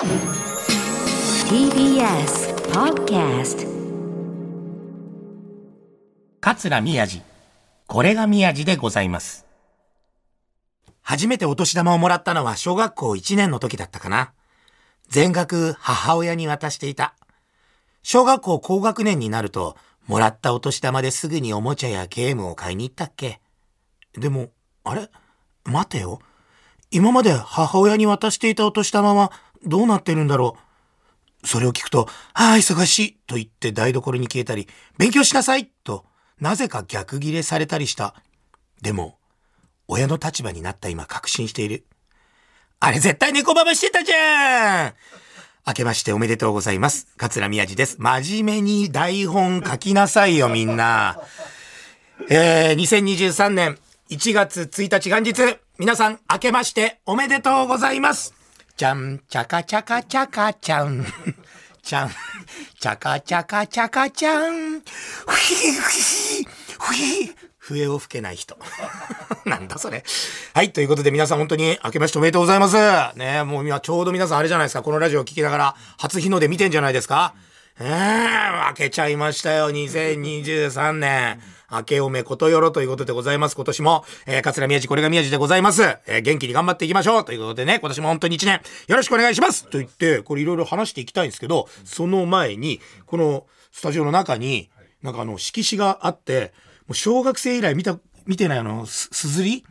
TBS Podcast 桂宮治。これが宮治でございます。初めてお年玉をもらったのは小学校1年の時だったかな。全額母親に渡していた。小学校高学年になると、もらったお年玉ですぐにおもちゃやゲームを買いに行ったっけ。でも、あれ？待てよ。今まで母親に渡していたお年玉はどうなってるんだろう？それを聞くと、ああ、忙しいと言って台所に消えたり、勉強しなさいと、なぜか逆ギレされたりした。でも、親の立場になった今確信している。あれ絶対猫ババしてたじゃん明けましておめでとうございます。桂宮治です。真面目に台本書きなさいよ、みんな。えー、2023年1月1日元日、皆さん明けましておめでとうございます。じゃん、ちゃかちゃかちゃかちゃん。ちゃん、ちゃかちゃかちゃかちゃん。ふひふひ、ふひ。笛を吹けない人。なんだそれ。はい、ということで皆さん本当に明けましておめでとうございます。ねもう今ちょうど皆さんあれじゃないですか、このラジオを聞きながら初日の出見てんじゃないですか。えー、明けちゃいましたよ、2023年。明けおめことよろということでございます。今年も、えー、桂宮治、これが宮治でございます。えー、元気に頑張っていきましょうということでね、今年も本当に一年、よろしくお願いしますと言って、これいろいろ話していきたいんですけど、その前に、このスタジオの中に、なんかあの、色紙があって、もう小学生以来見た、見てないあの、す、すずり？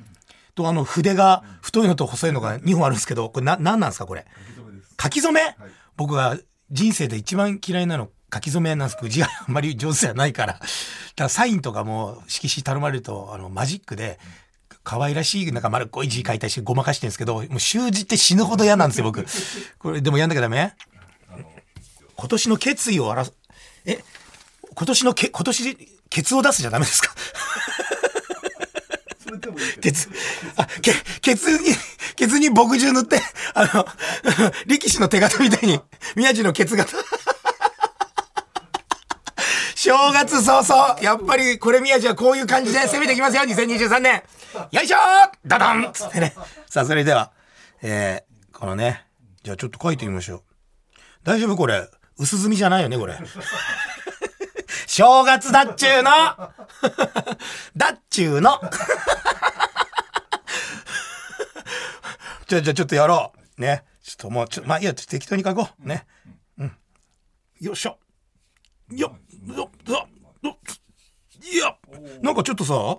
とあの、筆が太いのと細いのが2本あるんですけど、これな、なんなんですかこれ？書き初め、僕が人生で一番嫌いなの書き初めなんですけど字があんまり上手じゃないから。だからサインとかも色紙頼まれるとあのマジックで可愛らしいなんか丸っこい字書いたりしてごまかしてるんですけどもう習字って死ぬほど嫌なんですよ僕。これでもやんなきゃダメ？今年の決意を表すえ？今年のけ今年ケツを出すじゃダメですか？ケツ、あ、け、ケツに、ケツに墨汁塗って、あの、力士の手形みたいに、宮治のケツ形。正月早々、やっぱりこれ宮治はこういう感じで攻めてきますよ、2023年。よいしょーダダンつってね。さあ、それでは、えー、このね、じゃあちょっと書いてみましょう。大丈夫これ。薄墨じゃないよね、これ。正月だっちゅうのだっちゅうのじゃあ、じゃあちょっとやろう。ね。ちょっともう、ちょまあいいや、適当に書こう。ね。うん。よっしょ。よっ、いや、なんかちょっとさ、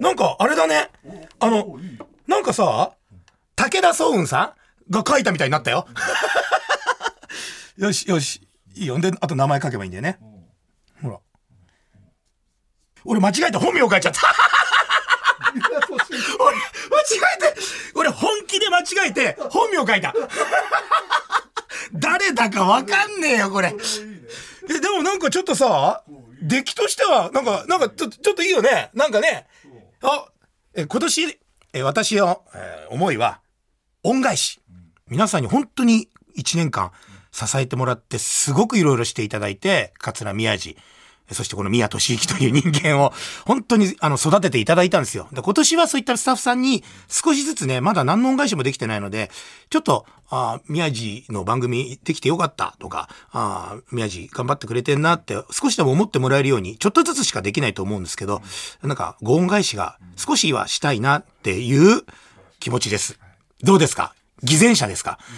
なんかあれだね。あの、なんかさ、武田壮雲さんが書いたみたいになったよ。よし、よし。いいよ。で、あと名前書けばいいんだよね。ほら。俺間違えて本名書いちゃった。俺、間違えて、俺本気で間違えて本名書いた。誰だかわかんねえよ、これ。え、でもなんかちょっとさ、出来としては、なんか、なんかちょっといいよね。なんかね。あ、え、今年、え、私の、え思いは、恩返し。皆さんに本当に1年間支えてもらって、すごくいろいろしていただいて、桂宮治、そしてこの宮俊之という人間を本当にあの育てていただいたんですよ。で今年はそういったスタッフさんに少しずつね、まだ何の恩返しもできてないので、ちょっと、あー宮治の番組できてよかったとか、あー宮治頑張ってくれてんなって少しでも思ってもらえるように、ちょっとずつしかできないと思うんですけど、なんかご恩返しが少しはしたいなっていう気持ちです。どうですか？偽善者ですか？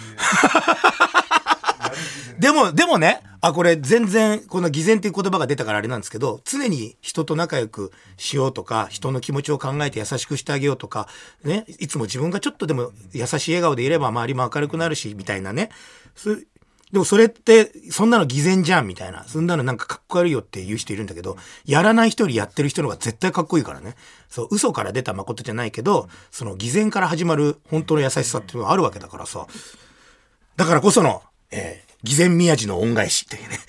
でも、でもね、あ、これ全然、この偽善っていう言葉が出たからあれなんですけど、常に人と仲良くしようとか、人の気持ちを考えて優しくしてあげようとか、ね、いつも自分がちょっとでも優しい笑顔でいれば周りも明るくなるし、みたいなね。でもそれって、そんなの偽善じゃんみたいな。そんなのなんかかっこ悪いよって言う人いるんだけど、やらない人よりやってる人の方が絶対かっこいいからね。そう、嘘から出た誠じゃないけど、その偽善から始まる本当の優しさっていうのがあるわけだからさ。だからこその、えー、偽善宮治の恩返しっていうね。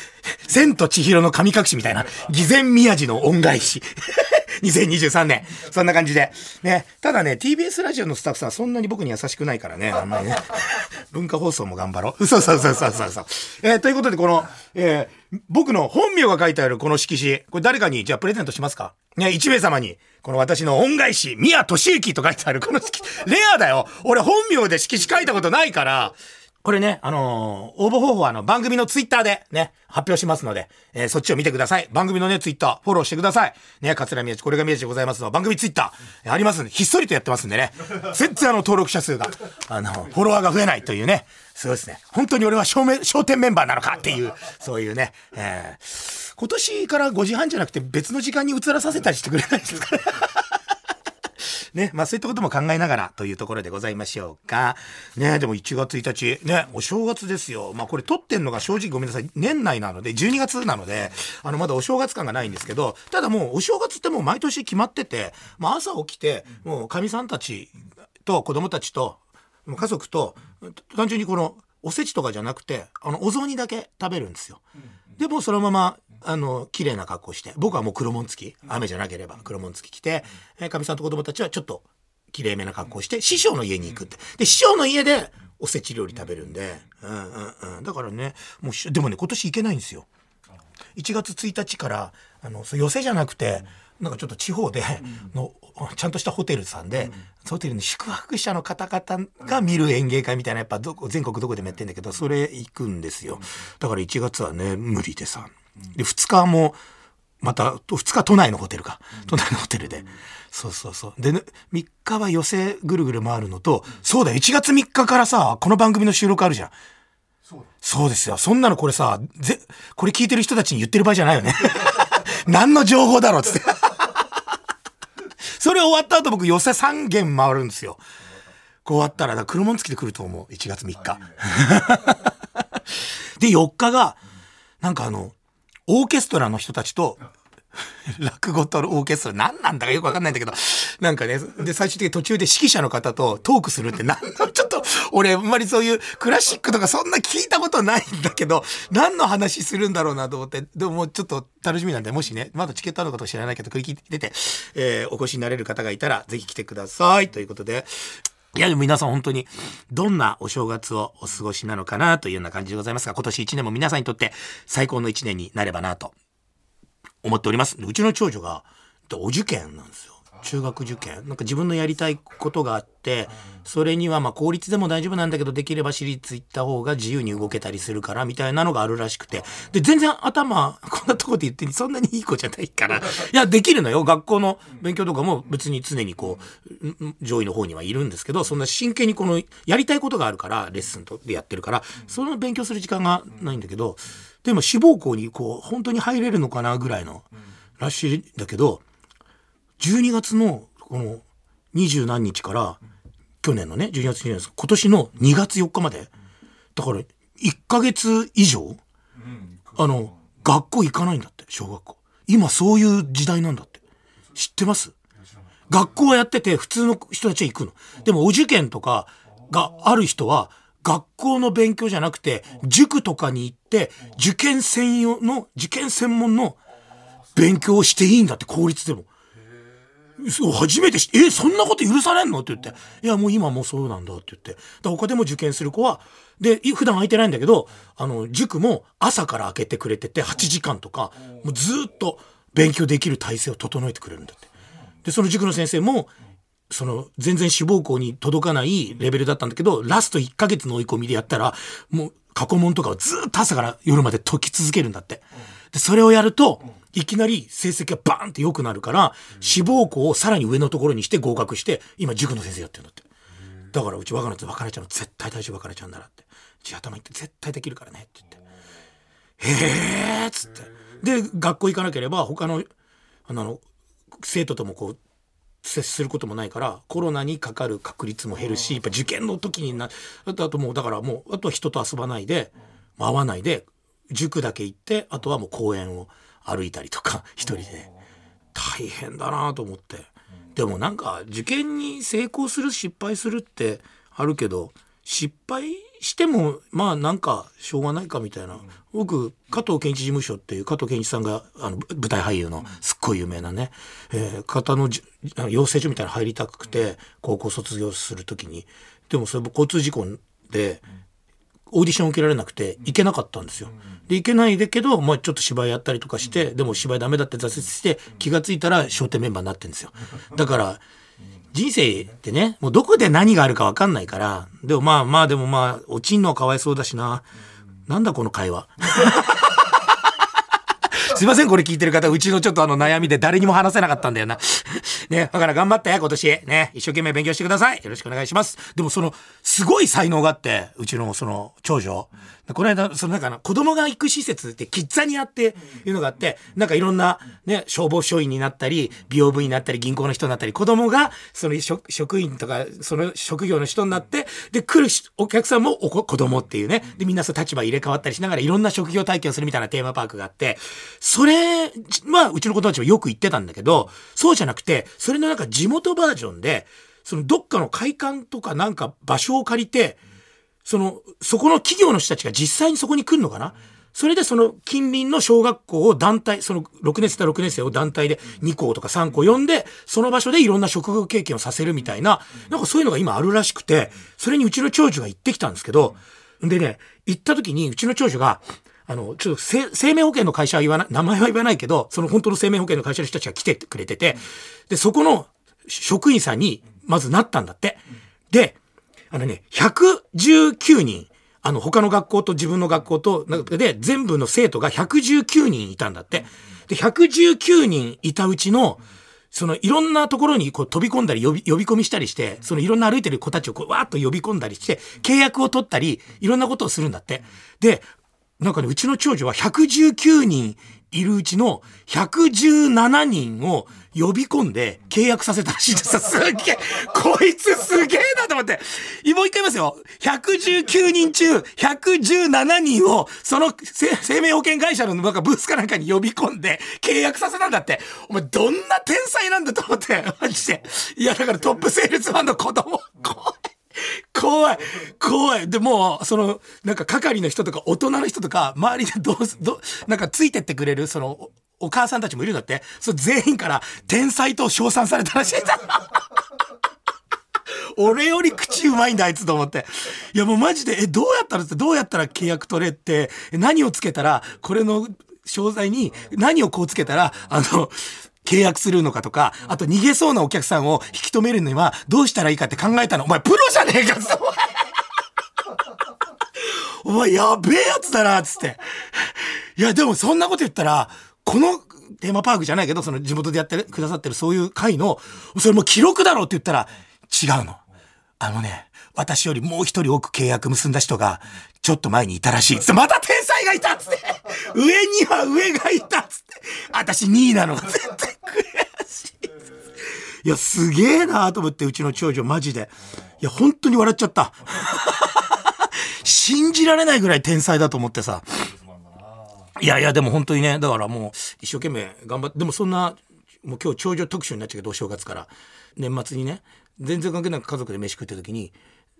千と千尋の神隠しみたいな、偽善宮治の恩返し。2023年。そんな感じで。ね。ただね、TBS ラジオのスタッフさんそんなに僕に優しくないからね。あんまりね。文化放送も頑張ろう。そうそうそうそうそう。えーということで、この、えー僕の本名が書いてあるこの色紙、これ誰かに、じゃあプレゼントしますか？ね、1名様に、この私の恩返し、宮俊之と書いてあるこの色紙、レアだよ俺本名で色紙書いたことないから、これね、あのー応募方法はあの番組のツイッターでね、発表しますので、えーそっちを見てください。番組のね、ツイッター、フォローしてください。ね、桂宮治、これが宮治でございますの番組ツイッター、ありますんで、ひっそりとやってますんでね、全然あの、登録者数が、あの、フォロワーが増えないというね、すごいですね。本当に俺は証明、商店メンバーなのかっていう、そういうね、えー今年から5時半じゃなくて別の時間に移らさせたりしてくれないですかね。ね、まあそういったことも考えながらというところでございましょうか。ね、でも1月1日、ね、お正月ですよ。まあこれ撮ってんのが正直ごめんなさい、年内なので、12月なので、あのまだお正月感がないんですけど、ただもうお正月ってもう毎年決まってて、まあ朝起きて、もうかみさんたちと子供たちと、家族と、単純にこの、おせちとかじゃなくて、あの、お雑煮だけ食べるんですよ。でもうそのまま、あの、綺麗な格好して、僕はもう黒紋付き、雨じゃなければ黒紋付き着て、えーかみさんと子供たちはちょっと綺麗めな格好して、師匠の家に行くって。で、師匠の家でおせち料理食べるんで、うんうんうん。だからね、もうし、でもね、今年行けないんですよ。1月1日からあの寄せじゃなくて、なんかちょっと地方での、ちゃんとしたホテルさんで、ホテルに宿泊者の方々が見る演芸会みたいなやっぱどこ全国どこでもやってんだけどそれ行くんですよ。だから1月はね無理でさで2日もまた2日都内のホテルか都内のホテルで、そうそうそうで、ね、3日は寄せぐるぐる回るのと、そうだよ1月3日からさこの番組の収録あるじゃんそうですよ。そんなのこれさ、ぜ、これ聞いてる人たちに言ってる場合じゃないよね。何の情報だろうっつって。それ終わった後僕寄せ3軒回るんですよ。こう終わったら、だから車付きで来ると思う。1月3日。で、4日が、なんかあの、オーケストラの人たちと、落語とオーケストラ何なんだかよくわかんないんだけど、なんかね、で、最終的に途中で指揮者の方とトークするって、なんの、ちょっと、俺、あんまりそういうクラシックとかそんな聞いたことないんだけど、何の話するんだろうなと思って、でももうちょっと楽しみなんで、もしね、まだチケットあること知らないけど、繰り聞いてて、えーお越しになれる方がいたら、ぜひ来てください。ということで、いや、でも皆さん本当に、どんなお正月をお過ごしなのかなというような感じでございますが、今年1年も皆さんにとって最高の1年になればなと思っております。うちの長女がお受験なんですよ。中学受験？なんか自分のやりたいことがあって、それにはまあ公立でも大丈夫なんだけど、できれば私立行った方が自由に動けたりするから、みたいなのがあるらしくて。で、全然頭、こんなとこで言ってそんなにいい子じゃないから。いや、できるのよ。学校の勉強とかも別に常にこう、ん上位の方にはいるんですけど、そんな真剣にこの、やりたいことがあるから、レッスンとでやってるから、その勉強する時間がないんだけど、でも志望校にこう、本当に入れるのかなぐらいの、らしいんだけど、12月のこの二十何日から、去年のね、12月22日、今年の2月4日まで、だから1ヶ月以上、あの、学校行かないんだって、小学校。今そういう時代なんだって。知ってます？学校はやってて普通の人たちは行くの。でもお受験とかがある人は学校の勉強じゃなくて塾とかに行って受験専用の受験専門の勉強をしていいんだって公立でも。そう初めて知って、え、そんなこと許されんの？って言って。いや、もう今もうそうなんだって言って。だ他でも受験する子は、で、普段空いてないんだけど、あの、塾も朝から開けてくれてて、8時間とか、もうずっと勉強できる体制を整えてくれるんだって。で、その塾の先生も、その、全然志望校に届かないレベルだったんだけど、ラスト1ヶ月の追い込みでやったら、もう過去問とかをずっと朝から夜まで解き続けるんだって。で、それをやると、いきなり成績がバーンって良くなるから、志望校をさらに上のところにして合格して、今塾の先生やってるんだって。だからうち若菜と別れちゃうの絶対大丈夫別れちゃうんだなって。地頭行って絶対できるからねって言って。へーっつって。で、学校行かなければ他の、あの、生徒ともこう、接することもないからコロナにかかる確率も減るしやっぱ受験の時になあとあともうだからもうあとは人と遊ばないで会わないで塾だけ行ってあとはもう公園を歩いたりとか一人で。大変だなと思って。でもなんか受験に成功する失敗するってあるけど失敗してもまあなんかしょうがないかみたいな。僕加藤健一事務所っていう加藤健一さんがあの舞台俳優のすっごい有名なね、えー方のじあの養成所みたいなの入りたくて高校卒業する時に。でもそれも交通事故でオーディション受けられなくて行けなかったんですよ。で行けないでけど、まあ、ちょっと芝居やったりとかしてでも芝居ダメだって挫折して気が付いたら笑点メンバーになってるんですよ。だから人生ってねもうどこで何があるか分かんないからでもまあまあでもまあ落ちんのはかわいそうだしな。なんだこの会話。すいません、これ聞いてる方、うちのちょっとあの悩みで誰にも話せなかったんだよな。ね、だから頑張って今年。ね、一生懸命勉強してください。よろしくお願いします。でもその、すごい才能があって、うちのその、長女。この間、そのなんか子供が行く施設ってキッザニアっていうのがあって、なんかいろんなね、消防署員になったり、美容部になったり、銀行の人になったり、子供がその職員とか、その職業の人になって、で、来るお客さんも子供っていうね、で、みんなそう立場入れ替わったりしながらいろんな職業体験をするみたいなテーマパークがあって、それはうちの子供たちもよく行ってたんだけど、そうじゃなくて、それのなんか地元バージョンで、そのどっかの会館とかなんか場所を借りて、その、そこの企業の人たちが実際にそこに来るのかな？それでその近隣の小学校を団体、その6年生と6年生を団体で2校とか3校呼んで、その場所でいろんな職業経験をさせるみたいな、なんかそういうのが今あるらしくて、それにうちの長女が行ってきたんですけど、でね、行った時にうちの長女が、あの、ちょっと生命保険の会社は言わない、名前は言わないけど、その本当の生命保険の会社の人たちが来てくれてて、で、そこの職員さんにまずなったんだって。で、あのね、119人、あの、他の学校と自分の学校と、で、全部の生徒が119人いたんだって。で、119人いたうちの、そのいろんなところにこう飛び込んだり呼び込みしたりして、そのいろんな歩いてる子たちをこうわーっと呼び込んだりして、契約を取ったり、いろんなことをするんだって。で、なんかね、うちの長女は119人いるうちの117人を呼び込んで契約させたらしいんですよ。すっげえ、こいつすげえなと思って。もう一回言いますよ。119人中117人をその生命保険会社のなんかブースかなんかに呼び込んで契約させたんだって。お前どんな天才なんだと思って。マジで。いやだからトップセールスマンの子供。怖い。怖い怖い。でもうそのなんか係の人とか大人の人とか周りでどうどなんかついてってくれるそのお母さんたちもいるんだって。そ全員から天才と称賛されたらしい。俺より口うまいんだあいつと思って。いやもうマジでえどうやったらってどうやったら契約取れって何をつけたらこれの商材に何をこうつけたらあの契約するのかとか、あと逃げそうなお客さんを引き止めるにはどうしたらいいかって考えたの。お前プロじゃねえかお前やべえやつだなつって。いやでもそんなこと言ったら、このテーマパークじゃないけど、その地元でやってくださってるそういう会の、それも記録だろうって言ったら、違うの。あのね、私よりもう一人多く契約結んだ人が、ちょっと前にいたらしい。つって、また天才がいたっつって。上には上がいたっつって。私2位なのが絶対悔しい。いや、すげえなと思って、うちの長女、マジで。いや、本当に笑っちゃった。信じられないぐらい天才だと思ってさ。いやいや、でも本当にね、だからもう、一生懸命頑張って、でもそんな、もう今日長女特集になっちゃうけど、お正月から。年末にね、全然関係なく家族で飯食ってる時に、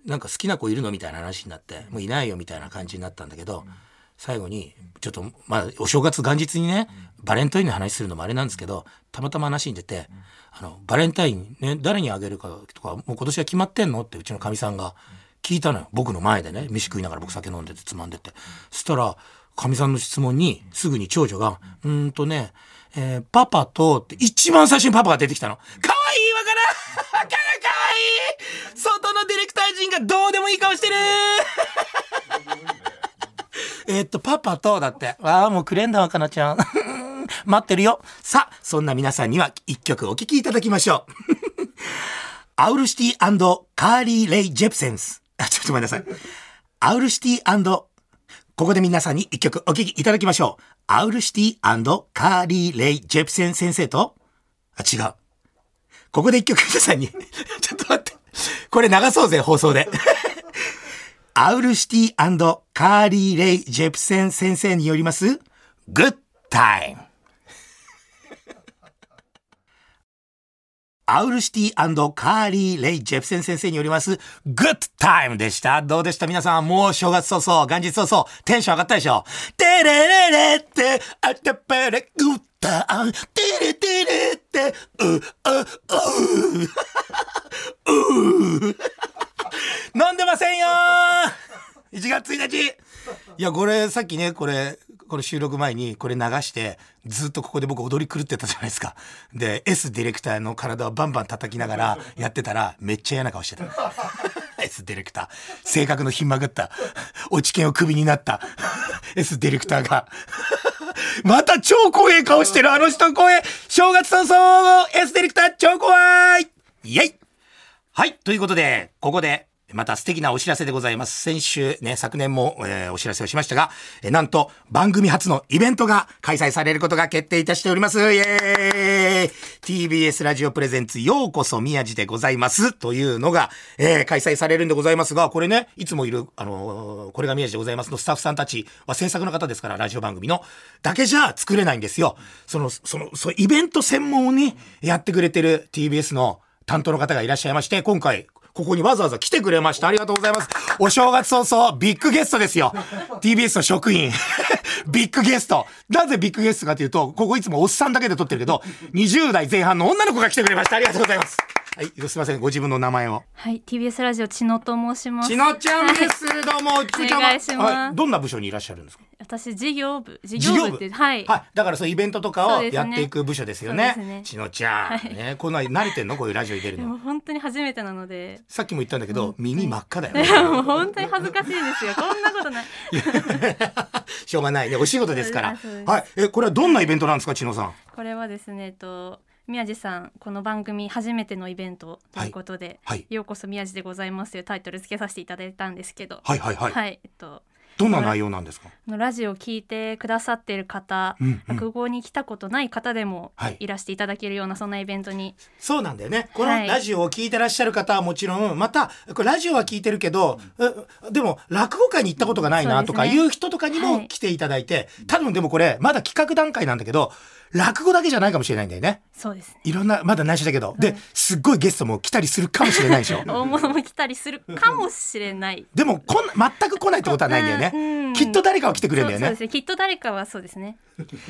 なんか好きな子いるのみたいな話になって、もういないよみたいな感じになったんだけど、最後に、ちょっと、まあ、お正月元日にね、バレンタインの話するのもあれなんですけど、たまたま話に出て、あの、バレンタインね、誰にあげるかとか、もう今年は決まってんのってうちのかみさんが聞いたのよ。僕の前でね、飯食いながら僕酒飲んでてつまんでて。そしたら、かみさんの質問に、すぐに長女が、うん。とね、えー、パパと、って一番最初にパパが出てきたの。かわいいわからん。わからんい外のディレクター陣がどうでもいい顔してる えっと、パパと、だって。ああ、もうくれんだわ、かなちゃん。待ってるよ。さあ、そんな皆さんには一曲お聴きいただきましょう。アウルシティカーリー・レイ・ジェプセンス。あ、ちょっとごめんなさい。アウルシティここで皆さんに一曲お聴きいただきましょう。アウルシティカーリー・レイ・ジェプセン先生と、あ、違う。ここで一曲皆さんに ちょっと待って。これ流そうぜ、放送で。アウルシティカーリー・レイ・ジェプセン先生によります、Good Time。Owl City カーリー・レイ・ジェプセン先生によります、 Good Time でした。どうでした？皆さん、もう正月早々、元日早々、テンション上がったでしょ？テレレレって、あたぱれ、 good time、テレテレって、う、う、う、う、飲んでませんよ1月1日いや、これ、さっきね、これ、これ収録前にこれ流して、ずっとここで僕踊り狂ってたじゃないですか。で、S ディレクターの体をバンバン叩きながらやってたら、めっちゃ嫌な顔してた。S ディレクター。性格のひんまぐった。落ち券をクビになった。S ディレクターが。また超怖い顔してるあの人怖い正月早々 S ディレクター超怖いイェイはい。ということで、ここで、また素敵なお知らせでございます。先週ね、昨年も、えーお知らせをしましたが、えーなんと番組初のイベントが開催されることが決定いたしております。イエーイ !TBS ラジオプレゼンツようこそ宮地でございます。というのが、えー開催されるんでございますが、これね、いつもいる、あのーこれが宮地でございますのスタッフさんたちは制作の方ですから、ラジオ番組の、だけじゃ作れないんですよ。その、その、そうイベント専門にやってくれてる TBS の担当の方がいらっしゃいまして、今回、ここにわざわざ来てくれました。ありがとうございます。お正月早々、ビッグゲストですよ。TBS の職員。ビッグゲスト。なぜビッグゲストかというと、ここいつもおっさんだけで撮ってるけど、20代前半の女の子が来てくれました。ありがとうございます。はい、すいません。ご自分の名前を。はい、TBS ラジオ千野と申します。ちのちゃんです。どうも。ちのちゃんはお願いしますはいどんな部署にいらっしゃるんですか？私事業部、事業部ってはい。はい。だからそうイベントとかをやっていく部署ですよね。ねちのちゃん。はいね、こんな慣れてんの？こういうラジオに出るでの。も本当に初めてなので、さっきも言ったんだけど、耳真っ赤だよいね。やもう本当に恥ずかしいですよ。こんなことない。しょうがないね。お仕事ですから。はい。え、これはどんなイベントなんですか、千野さん？これはですね、えっと宮地さんこの番組初めてのイベントということで、はい。はい。ようこそ宮地でございますというタイトル付けさせていただいたんですけど、はいはいはい。はい、えっとどんな内容なんですか？ラジオを聞いてくださっている方、うんうん。落語に来たことない方でもはい。いらしていただけるようなそんなイベントに、そうなんだよね。このはい。ラジオを聞いてらっしゃる方はもちろん、また、これラジオは聞いてるけど、えでも落語会に行ったことがないなとかいう人とかにはい。も来ていただいて、多分でもこれ、まだ企画段階なんだけど、落語だけじゃないかもしれないんだよね。そうですね。いろんな、まだ内緒だけど。で、すっごいゲストも来たりするかもしれないでしょ。大物も来たりするかもしれない。でもこん、全く来ないってことはないんだよ。ねきっと誰かは来てくれるんだよねそうで。すね。きっと誰かはそうですね。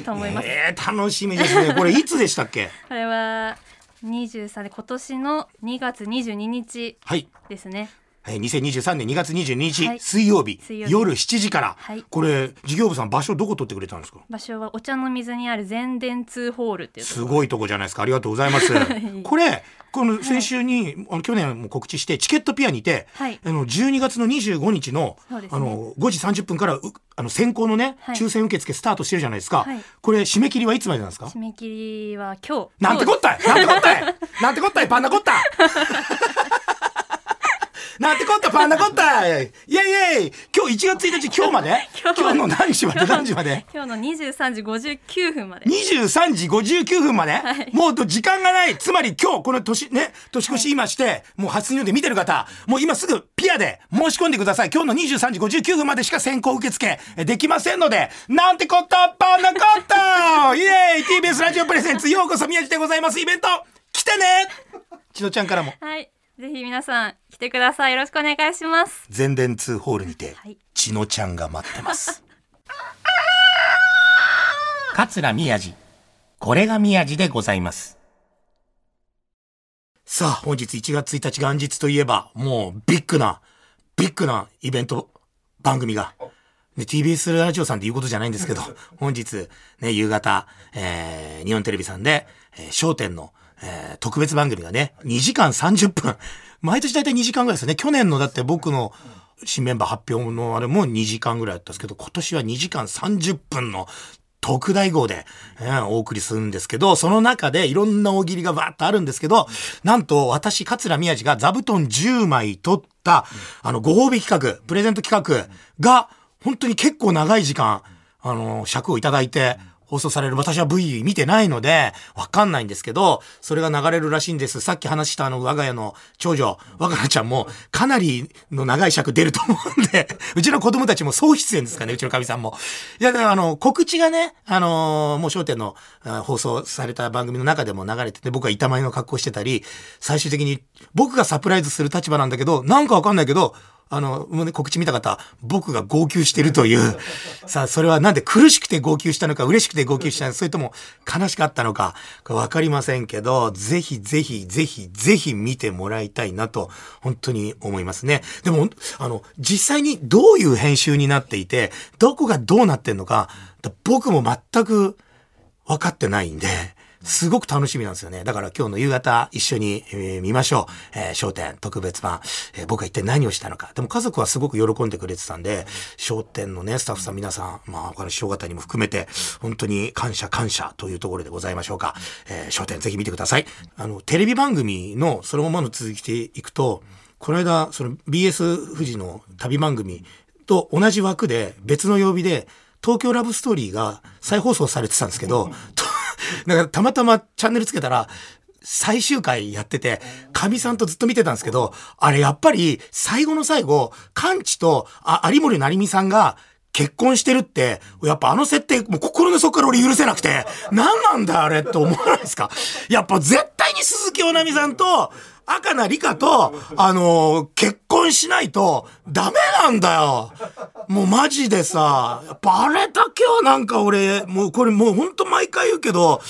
と思います。えー、楽しみですね。これいつでしたっけ？これは23で今年の2月22日はい。ですね。えー2023年2月22日、はい。水曜日水曜日。夜7時から、はい。これ事業部さん場所どこ取ってくれたんですか？場所はお茶の水にある全電通ホールっていうすごいとこじゃないですか。ありがとうございます。これこの先週に、あの去年も告知してチケットピアにて、はい。あの12月の25日の,、ね。あの5時30分からうあの先行のね、はい。抽選受付スタートしてるじゃないですか、はい。これ締め切りはいつまでなんですか？締め切りは今日。なんてこったい！なんてこったい！なんてこったい！パンナコッタなんてこったパンナコッタイイェイイェイ今日1月1日今日まで？今日の何時まで？何時まで？今日の23時59分まで。23時59分まで、はいもう時間がない。つまり今日この年、ね、年越し今して、もう初日の出見てる方、もう今すぐピアで申し込んでください。今日の23時59分までしか先行受付えできませんので、なんてこったパンナコッタイエーイ !TBS ラジオプレゼンツようこそ宮地でございます。イベント来てねちのちゃんからも。はい。ぜひ皆さん来てください。よろしくお願いします。全電通ホールにて、はいちのちゃんが待ってます。桂宮治。これが宮治でございます。さあ、本日1月1日元日といえば、もうビッグな、ビッグなイベント番組が、ね、TBS ラジオさんっていうことじゃないんですけど、本日、ね、夕方、えー、日本テレビさんで、えー、焦点の、えー、特別番組がね、2時間30分。毎年大体2時間ぐらいですよね。去年のだって僕の新メンバー発表のあれも2時間ぐらいだったんですけど、今年は2時間30分の特大号で、えーお送りするんですけど、その中でいろんな大喜利がバーッとあるんですけど、なんと私、桂宮治が座布団10枚取った、あの、ご褒美企画、プレゼント企画が、本当に結構長い時間、あの、尺をいただいて、放送される私は V 見てないので、わかんないんですけど、それが流れるらしいんです。さっき話したあの、我が家の長女、若菜ちゃんも、かなりの長い尺出ると思うんで、うちの子供たちも総出演ですかね、うちのかみさんも。いや、だからあの、告知がね、あのーもう焦点のあ放送された番組の中でも流れてて、僕は板前の格好してたり、最終的に僕がサプライズする立場なんだけど、なんかわかんないけど、あの、告知見た方、僕が号泣してるという、さあ、それはなんで苦しくて号泣したのか、嬉しくて号泣したのか、それとも悲しかったのか、わかりませんけど、ぜひぜひぜひぜひ見てもらいたいなと、本当に思いますね。でも、あの、実際にどういう編集になっていて、どこがどうなってんのか、僕も全く分かってないんで、すごく楽しみなんですよね。だから今日の夕方一緒に、えー、見ましょう。えー、商店特別版、えー、僕は一体何をしたのか。でも家族はすごく喜んでくれてたんで、商店のね、スタッフさん皆さん、まあ他の師匠方にも含めて、本当に感謝感謝というところでございましょうか。えー、商店ぜひ見てください。あの、テレビ番組のそのままの続きでいくと、この間、その BS 富士の旅番組と同じ枠で別の曜日で、東京ラブストーリーが再放送されてたんですけど、だからたまたまチャンネルつけたら、最終回やってて、かみさんとずっと見てたんですけど、あれやっぱり最後の最後、カンチとあ有森成美さんが結婚してるって、やっぱあの設定、もう心の底から俺許せなくて、何なんだあれって思わないですか？やっぱ絶対に鈴木おなみさんと、赤な理香と、あのー、結婚しないとダメなんだよ。もうマジでさ、やっぱあれだけはなんか俺、もうこれもうほんと毎回言うけど、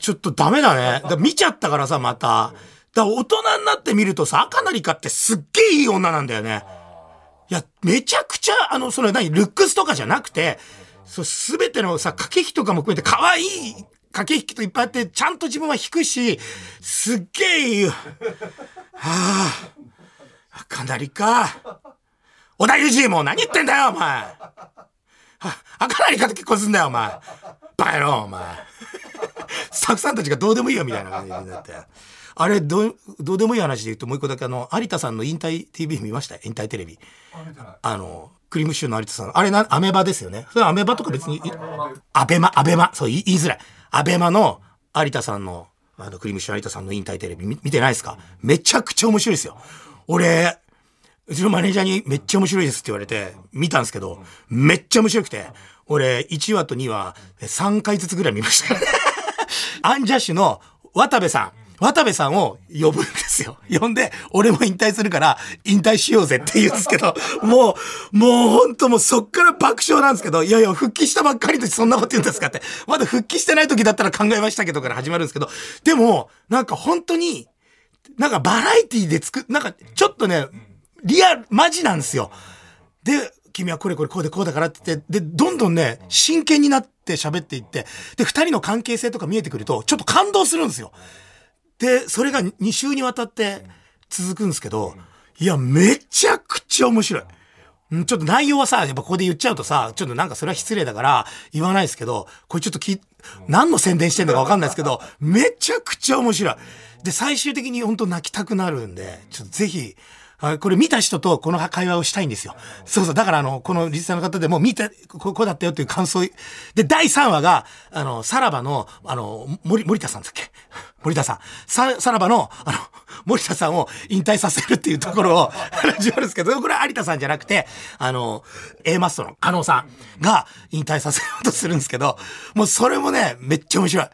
ちょっとダメだね。だ見ちゃったからさ、また。だ大人になってみるとさ、赤な理香ってすっげえいい女なんだよね。いや、めちゃくちゃ、あの、それ何、ルックスとかじゃなくて、そう、すべてのさ、駆け引きとかも含めて可愛い駆け引きといっぱいあって、ちゃんと自分は弾くし、すっげえいいはあ、かなりか。小田裕二も何言ってんだよ、お前。あ、かなりかと結婚すんだよ、お前。バカ野郎、お前。スタッフさんたちがどうでもいいよ、みたいな感じになって。あれ、どう、どうでもいい話で言うと、もう一個だけあの、有田さんの引退 TV 見ました？引退テレビ。あの、クリームシチューの有田さん。あれな、アメバですよね。それアメバとか別に、アベマ、アベマ。そう、言いづらい。アベマの有田さんの、あの、クリームシュー有田さんの引退テレビ見てないですか？めちゃくちゃ面白いですよ。俺、うちのマネージャーにめっちゃ面白いですって言われて、見たんですけど、めっちゃ面白くて、俺、1話と2話、3回ずつぐらい見ました。アンジャッシュの渡部さん。渡部さんを呼ぶんですよ。呼んで、俺も引退するから、引退しようぜって言うんですけど、もう、もう本当もうそっから爆笑なんですけど、いやいや、復帰したばっかりでそんなこと言うんですかって。まだ復帰してない時だったら考えましたけどから始まるんですけど、でも、なんか本当に、なんかバラエティで作なんかちょっとね、リアル、マジなんですよ。で、君はこれこれこうでこうだからって言って、で、どんどんね、真剣になって喋っていって、で、二人の関係性とか見えてくると、ちょっと感動するんですよ。で、それが2週にわたって続くんですけど、いや、めちゃくちゃ面白い。ちょっと内容はさ、やっぱここで言っちゃうとさ、ちょっとなんかそれは失礼だから言わないですけど、これちょっとき、何の宣伝してんのかわかんないですけど、めちゃくちゃ面白い。で、最終的に本当泣きたくなるんで、ちょっとぜひ、これ見た人とこの会話をしたいんですよ。そうそう。だからあの、このリスナーの方でも見た、ここだったよっていう感想。で、第3話が、あの、さらばの、あの、森、森田さんだっけ？森田さん。さ、さらばの、あの、森田さんを引退させるっていうところを始まるんですけど、これは有田さんじゃなくて、あの、A マストの加納さんが引退させようとするんですけど、もうそれもね、めっちゃ面白い。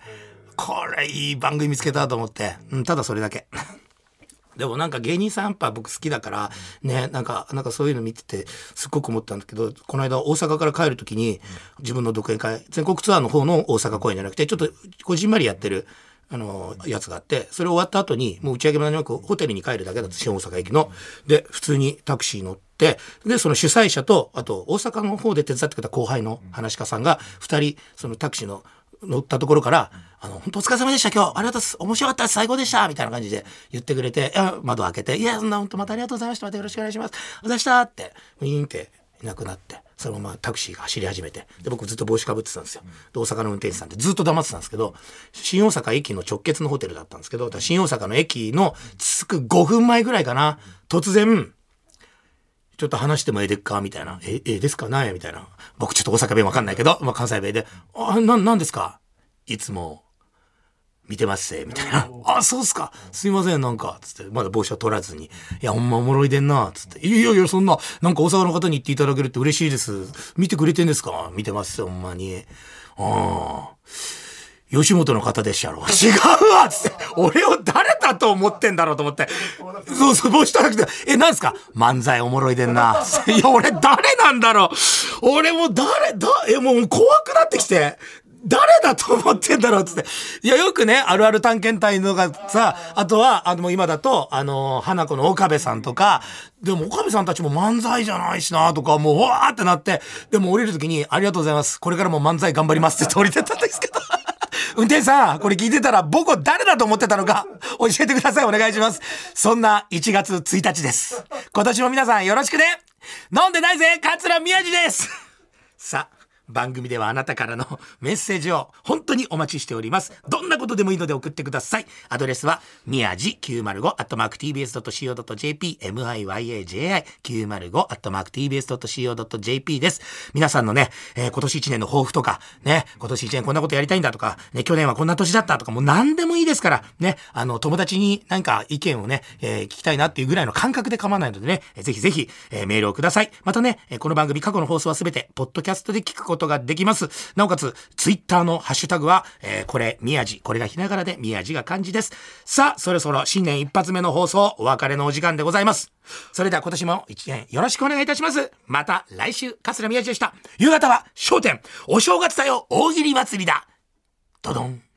これいい番組見つけたと思って、うん、ただそれだけ。でもなんか芸人さんやっぱ僕好きだから、ね、なんか、なんかそういうの見てて、すっごく思ったんだけど、この間大阪から帰る時に、自分の独演会、全国ツアーの方の大阪公演じゃなくて、ちょっとこじんまりやってる、あの、やつがあって、それ終わった後に、もう打ち上げも何もなくホテルに帰るだけだった新大阪駅の。で、普通にタクシー乗って、で、その主催者と、あと大阪の方で手伝ってくれた後輩の話し家さんが、二人、そのタクシーの乗ったところから、あの、本当お疲れ様でした、今日。ありがとう。面白かった。最高でした。みたいな感じで言ってくれて、窓開けて、いや、そんな本当またありがとうございました。またよろしくお願いします。おざしたって、ウィーンっていなくなって、そのままタクシーが走り始めて、で、僕ずっと帽子かぶってたんですよ。で、大阪の運転手さんってずっと黙ってたんですけど、新大阪駅の直結のホテルだったんですけど、新大阪の駅の着く5分前ぐらいかな、突然、ちょっと話してもええでっか？みたいな。え、ええですか？なんやみたいな。僕ちょっと大阪弁わかんないけど、まあ関西弁で。あ、な、なんですか？いつも見てますせ、みたいな。あ、そうっすか。すいません、なんか、つって、まだ帽子は取らずに。いや、ほんまおもろいでんな、つって。いやいや、そんな、なんか大阪の方に言っていただけるって嬉しいです。見てくれてんですか？見てますほんまに。ああ。吉本の方でしたろ。違うわつって。俺を誰とだと思ってんだろうと思って。そうそう、帽子取らなくて、え、なんすか？漫才おもろいでんな。いや、俺誰なんだろう俺もう誰、だ、え、もう怖くなってきて。誰だと思ってんだろうっつって。いや、よくね、あるある探検隊のがさ、あとは、あの、今だと、あの、花子の岡部さんとか、でも岡部さんたちも漫才じゃないしなとか、もう、わーってなって、でも降りる時に、ありがとうございます。これからも漫才頑張りますって降りてたんですけど。運転手さん、これ聞いてたら僕を誰だと思ってたのか教えてください。お願いします。そんな1月1日です。今年も皆さんよろしくね飲んでないぜ桂宮治ですさあ、番組ではあなたからの メッセージを本当にお待ちしております。どんなことでもいいので送ってください。アドレスは、みやじ905 tbs.co.jp、miyaji905 tbs.co.jp です。皆さんのね、えー今年1年の抱負とか、ね、今年1年こんなことやりたいんだとか、ね、去年はこんな年だったとか、もう何でもいいですから、ね、あの、友達に何か意見をね、えー聞きたいなっていうぐらいの感覚で構わないのでね、ぜひぜひ、えーメールをください。またね、この番組過去の放送はすべて、ポッドキャストで聞くことことができます。なおかつ、ツイッターのハッシュタグは、えーこれ、宮地。これがひながらで、宮地が漢字です。さあ、そろそろ新年一発目の放送、お別れのお時間でございます。それでは今年も一年よろしくお願いいたします。また来週、桂宮地でした。夕方は、商店、お正月だよ、大喜利祭りだ。ドドン。